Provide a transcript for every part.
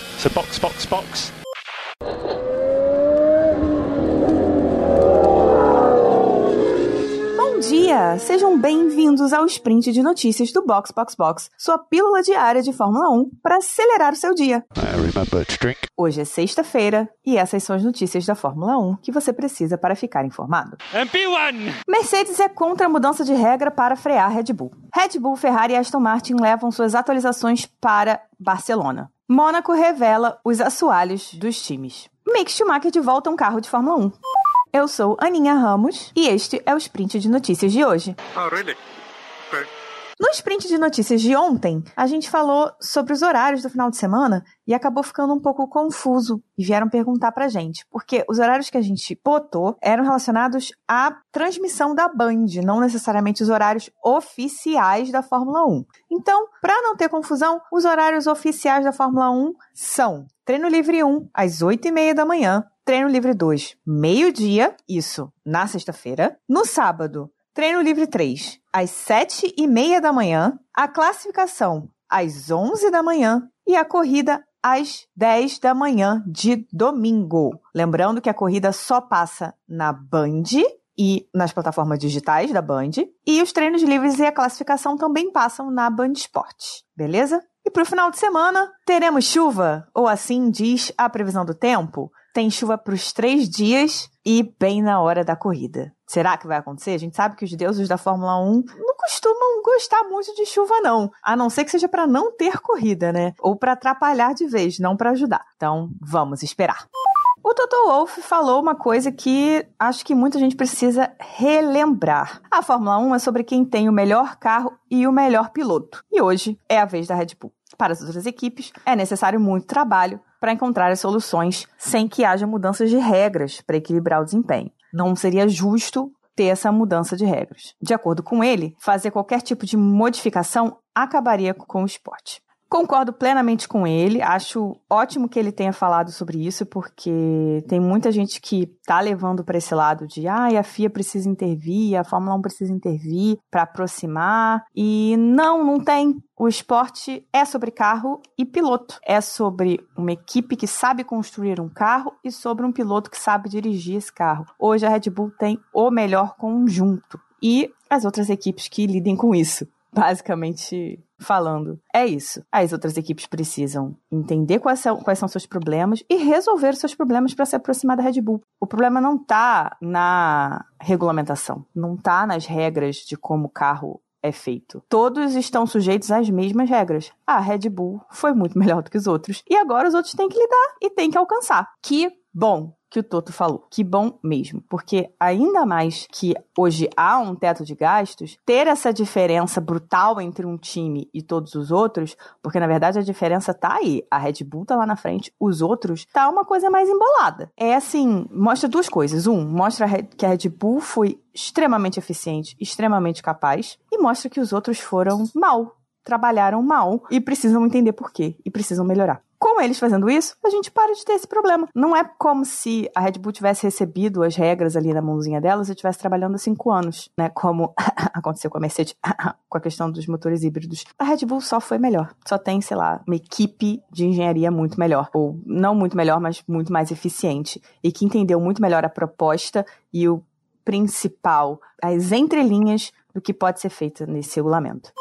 So box, box, box. Bom dia! Sejam bem-vindos ao sprint de notícias do Box Box Box, sua pílula diária de Fórmula 1 para acelerar o seu dia. Hoje é sexta-feira e essas são as notícias da Fórmula 1 que você precisa para ficar informado. MP1! Mercedes é contra a mudança de regra para frear Red Bull. Red Bull, Ferrari e Aston Martin levam suas atualizações para Barcelona. Mônaco revela os assoalhos dos times. Mick Schumacher de volta a um carro de Fórmula 1. Eu sou Aninha Ramos e este é o sprint de notícias de hoje. Oh, really? No sprint de notícias de ontem, a gente falou sobre os horários do final de semana e acabou ficando um pouco confuso e vieram perguntar pra gente, porque os horários que a gente botou eram relacionados à transmissão da Band, não necessariamente os horários oficiais da Fórmula 1. Então, para não ter confusão, os horários oficiais da Fórmula 1 são Treino Livre 1 às 8h30 da manhã, Treino Livre 2, meio-dia, isso na sexta-feira. No sábado, Treino Livre 3, às 7 e meia da manhã, a classificação às 11 da manhã e a corrida às 10 da manhã de domingo. Lembrando que a corrida só passa na Band e nas plataformas digitais da Band, e os treinos livres e a classificação também passam na Band Esporte, beleza? E para o final de semana, teremos chuva, ou assim diz a previsão do tempo. Tem chuva para os três dias e bem na hora da corrida. Será que vai acontecer? A gente sabe que os deuses da Fórmula 1 não costumam gostar muito de chuva, não. A não ser que seja para não ter corrida, né? Ou para atrapalhar de vez, não para ajudar. Então, vamos esperar. O Toto Wolff falou uma coisa que acho que muita gente precisa relembrar. A Fórmula 1 é sobre quem tem o melhor carro e o melhor piloto. E hoje é a vez da Red Bull. Para as outras equipes, é necessário muito trabalho para encontrar as soluções sem que haja mudanças de regras para equilibrar o desempenho. Não seria justo ter essa mudança de regras. De acordo com ele, fazer qualquer tipo de modificação acabaria com o esporte. Concordo plenamente com ele, acho ótimo que ele tenha falado sobre isso, porque tem muita gente que tá levando para esse lado de ah, a FIA precisa intervir, a Fórmula 1 precisa intervir para aproximar, e não, não tem. O esporte é sobre carro e piloto. É sobre uma equipe que sabe construir um carro e sobre um piloto que sabe dirigir esse carro. Hoje a Red Bull tem o melhor conjunto e as outras equipes que lidem com isso. Basicamente falando. É isso. As outras equipes precisam entender quais são, quais são seus problemas e resolver seus problemas para se aproximar da Red Bull. O problema não está na regulamentação, não está nas regras de como o carro é feito. Todos estão sujeitos às mesmas regras. A Red Bull foi muito melhor do que os outros e agora os outros têm que lidar e têm que alcançar. Que bom que o Toto falou. Que bom mesmo, porque ainda mais que hoje há um teto de gastos, ter essa diferença brutal entre um time e todos os outros, porque na verdade a diferença tá aí. A Red Bull tá lá na frente, os outros tá uma coisa mais embolada. É assim, mostra duas coisas. Um, mostra que a Red Bull foi extremamente eficiente, extremamente capaz, e mostra que os outros foram mal, trabalharam mal e precisam entender por quê e precisam melhorar. Com eles fazendo isso, a gente para de ter esse problema. Não é como se a Red Bull tivesse recebido as regras ali na mãozinha delas e estivesse trabalhando há cinco anos, né? Como aconteceu com a Mercedes, com a questão dos motores híbridos. A Red Bull só foi melhor. Só tem, sei lá, uma equipe de engenharia muito melhor. Ou não muito melhor, mas muito mais eficiente. E que entendeu muito melhor a proposta e o principal, as entrelinhas do que pode ser feito nesse regulamento.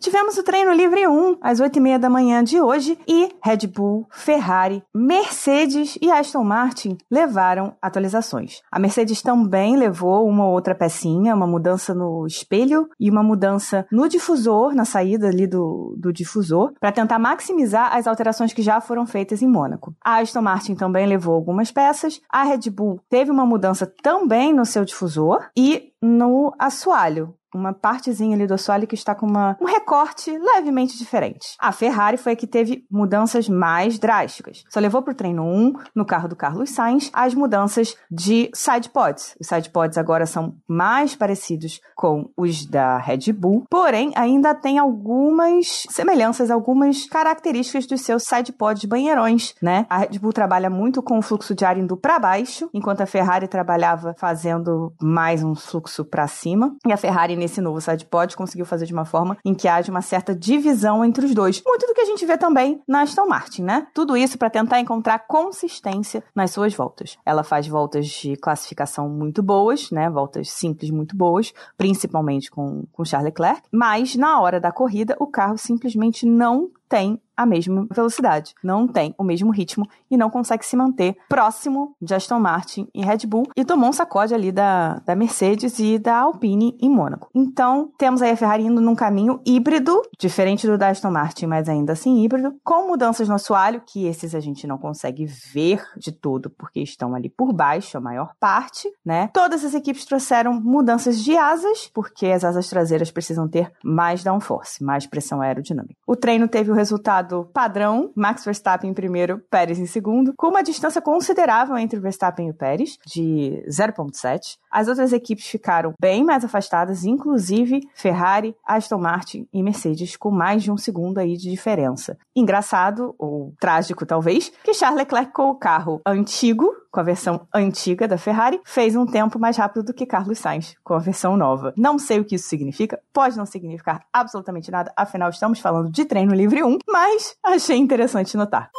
Tivemos o treino livre 1 às 8h30 da manhã de hoje e Red Bull, Ferrari, Mercedes e Aston Martin levaram atualizações. A Mercedes também levou uma outra pecinha, uma mudança no espelho e uma mudança no difusor, na saída ali do, do difusor, para tentar maximizar as alterações que já foram feitas em Mônaco. A Aston Martin também levou algumas peças. A Red Bull teve uma mudança também no seu difusor e no assoalho uma partezinha ali do assoalho que está com uma, um recorte levemente diferente. A Ferrari foi a que teve mudanças mais drásticas. Só levou para o treino 1, no carro do Carlos Sainz, as mudanças de side pods. Os side pods agora são mais parecidos com os da Red Bull, porém ainda tem algumas semelhanças, algumas características dos seus side pods banheirões, né? A Red Bull trabalha muito com o fluxo de ar indo para baixo, enquanto a Ferrari trabalhava fazendo mais um fluxo para cima. E a Ferrari nesse novo sidepod conseguiu fazer de uma forma em que haja uma certa divisão entre os dois. Muito do que a gente vê também na Aston Martin, né? Tudo isso para tentar encontrar consistência nas suas voltas. Ela faz voltas de classificação muito boas, né? Voltas simples muito boas, principalmente com, com Charles Leclerc, mas na hora da corrida o carro simplesmente não tem a mesma velocidade, não tem o mesmo ritmo e não consegue se manter próximo de Aston Martin e Red Bull e tomou um sacode ali da, da Mercedes e da Alpine em Mônaco. Então, temos aí a Ferrari indo num caminho híbrido, diferente do da Aston Martin, mas ainda assim híbrido, com mudanças no assoalho, que esses a gente não consegue ver de todo porque estão ali por baixo, a maior parte, né? Todas as equipes trouxeram mudanças de asas, porque as asas traseiras precisam ter mais downforce, mais pressão aerodinâmica. O treino teve o resultado padrão: Max Verstappen em primeiro, Pérez em segundo, com uma distância considerável entre o Verstappen e o Pérez, de 0,7. As outras equipes ficaram bem mais afastadas, inclusive Ferrari, Aston Martin e Mercedes, com mais de um segundo aí de diferença. Engraçado, ou trágico talvez, que Charles Leclerc com o carro antigo, com a versão antiga da Ferrari, fez um tempo mais rápido do que Carlos Sainz com a versão nova. Não sei o que isso significa, pode não significar absolutamente nada, afinal estamos falando de treino livre 1, mas achei interessante notar.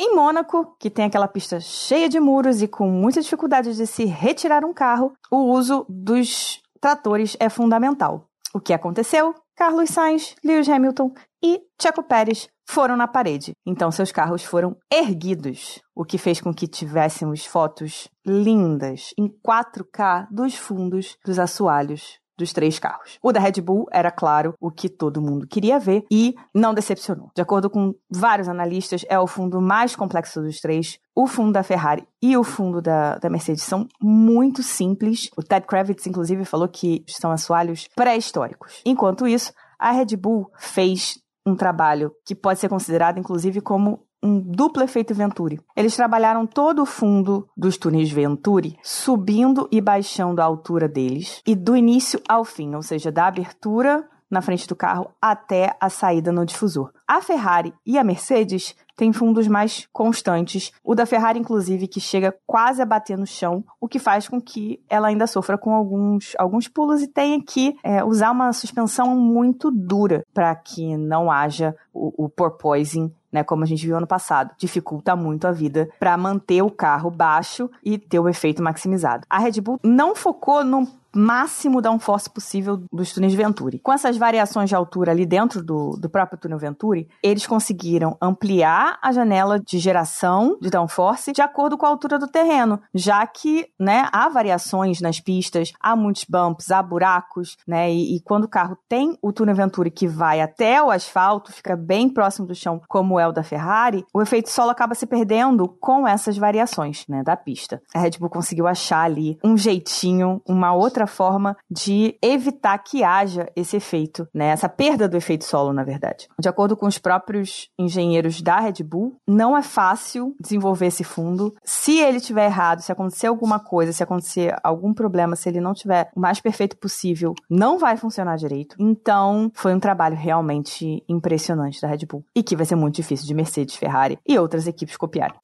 Em Mônaco, que tem aquela pista cheia de muros e com muita dificuldade de se retirar um carro, o uso dos tratores é fundamental. O que aconteceu? Carlos Sainz, Lewis Hamilton e Checo Pérez foram na parede. Então seus carros foram erguidos, o que fez com que tivéssemos fotos lindas em 4K dos fundos dos assoalhos dos três carros. O da Red Bull era, claro, o que todo mundo queria ver e não decepcionou. De acordo com vários analistas, é o fundo mais complexo dos três. O fundo da Ferrari e o fundo da, da Mercedes são muito simples. O Ted Kravitz, inclusive, falou que são assoalhos pré-históricos. Enquanto isso, a Red Bull fez um trabalho que pode ser considerado, inclusive, como um duplo efeito Venturi. Eles trabalharam todo o fundo dos túneis Venturi, subindo e baixando a altura deles, e do início ao fim, ou seja, da abertura na frente do carro até a saída no difusor. A Ferrari e a Mercedes têm fundos mais constantes. O da Ferrari, inclusive, que chega quase a bater no chão, o que faz com que ela ainda sofra com alguns, alguns pulos e tenha que é, usar uma suspensão muito dura para que não haja o, o porpoising né, como a gente viu ano passado, dificulta muito a vida para manter o carro baixo e ter o efeito maximizado. A Red Bull não focou no máximo downforce possível dos túneis Venturi. Com essas variações de altura ali dentro do, do próprio túnel Venturi, eles conseguiram ampliar a janela de geração de downforce de acordo com a altura do terreno, já que né, há variações nas pistas, há muitos bumps, há buracos, né, e, e quando o carro tem o túnel Venturi que vai até o asfalto, fica bem próximo do chão, como é o da Ferrari, o efeito solo acaba se perdendo com essas variações né, da pista. A Red Bull conseguiu achar ali um jeitinho, uma outra forma de evitar que haja esse efeito, né? Essa perda do efeito solo, na verdade. De acordo com os próprios engenheiros da Red Bull, não é fácil desenvolver esse fundo. Se ele tiver errado, se acontecer alguma coisa, se acontecer algum problema, se ele não tiver o mais perfeito possível, não vai funcionar direito. Então, foi um trabalho realmente impressionante da Red Bull e que vai ser muito difícil de Mercedes, Ferrari e outras equipes copiarem.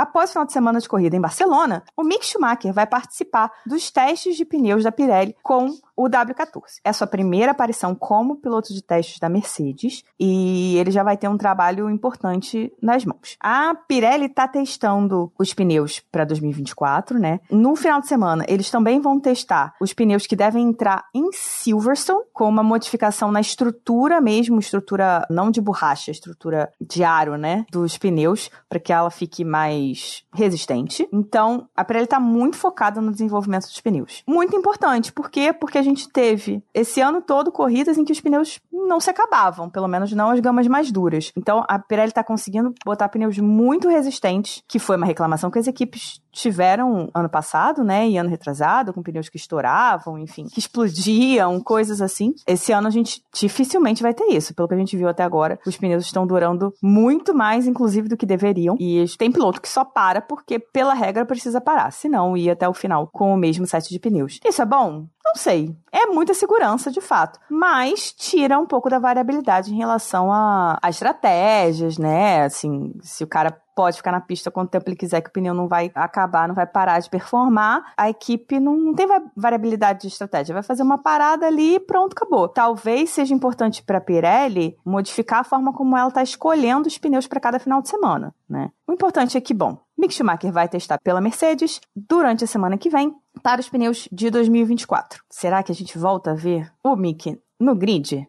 Após o final de semana de corrida em Barcelona, o Mick Schumacher vai participar dos testes de pneus da Pirelli com o W14. É sua primeira aparição como piloto de testes da Mercedes e ele já vai ter um trabalho importante nas mãos. A Pirelli está testando os pneus para 2024, né? No final de semana, eles também vão testar os pneus que devem entrar em Silverstone com uma modificação na estrutura mesmo, estrutura não de borracha, estrutura de aro, né, dos pneus, para que ela fique mais resistente. Então, a Pirelli está muito focada no desenvolvimento dos pneus. Muito importante, por quê? Porque a gente teve esse ano todo corridas em que os pneus não se acabavam, pelo menos não as gamas mais duras. Então a Pirelli está conseguindo botar pneus muito resistentes, que foi uma reclamação que as equipes tiveram ano passado, né, e ano retrasado, com pneus que estouravam, enfim, que explodiam, coisas assim. Esse ano a gente dificilmente vai ter isso, pelo que a gente viu até agora. Os pneus estão durando muito mais, inclusive, do que deveriam. E tem piloto que só para porque, pela regra, precisa parar, senão ia até o final com o mesmo set de pneus. Isso é bom? Não sei. É muita segurança, de fato. Mas tira um pouco da variabilidade em relação a, a estratégias, né? Assim, se o cara pode ficar na pista quanto tempo ele quiser, que o pneu não vai acabar, não vai parar de performar. A equipe não, não tem variabilidade de estratégia, vai fazer uma parada ali e pronto, acabou. Talvez seja importante para a Pirelli modificar a forma como ela está escolhendo os pneus para cada final de semana, né? O importante é que, bom, Mick Schumacher vai testar pela Mercedes durante a semana que vem para os pneus de 2024. Será que a gente volta a ver o Mick no grid?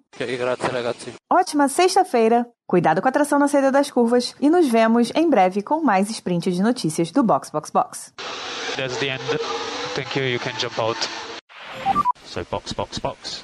Ótima sexta-feira, cuidado com a tração na saída das curvas e nos vemos em breve com mais sprint de notícias do Box Box Box. That's the end. Thank you. You can jump out. So box box box.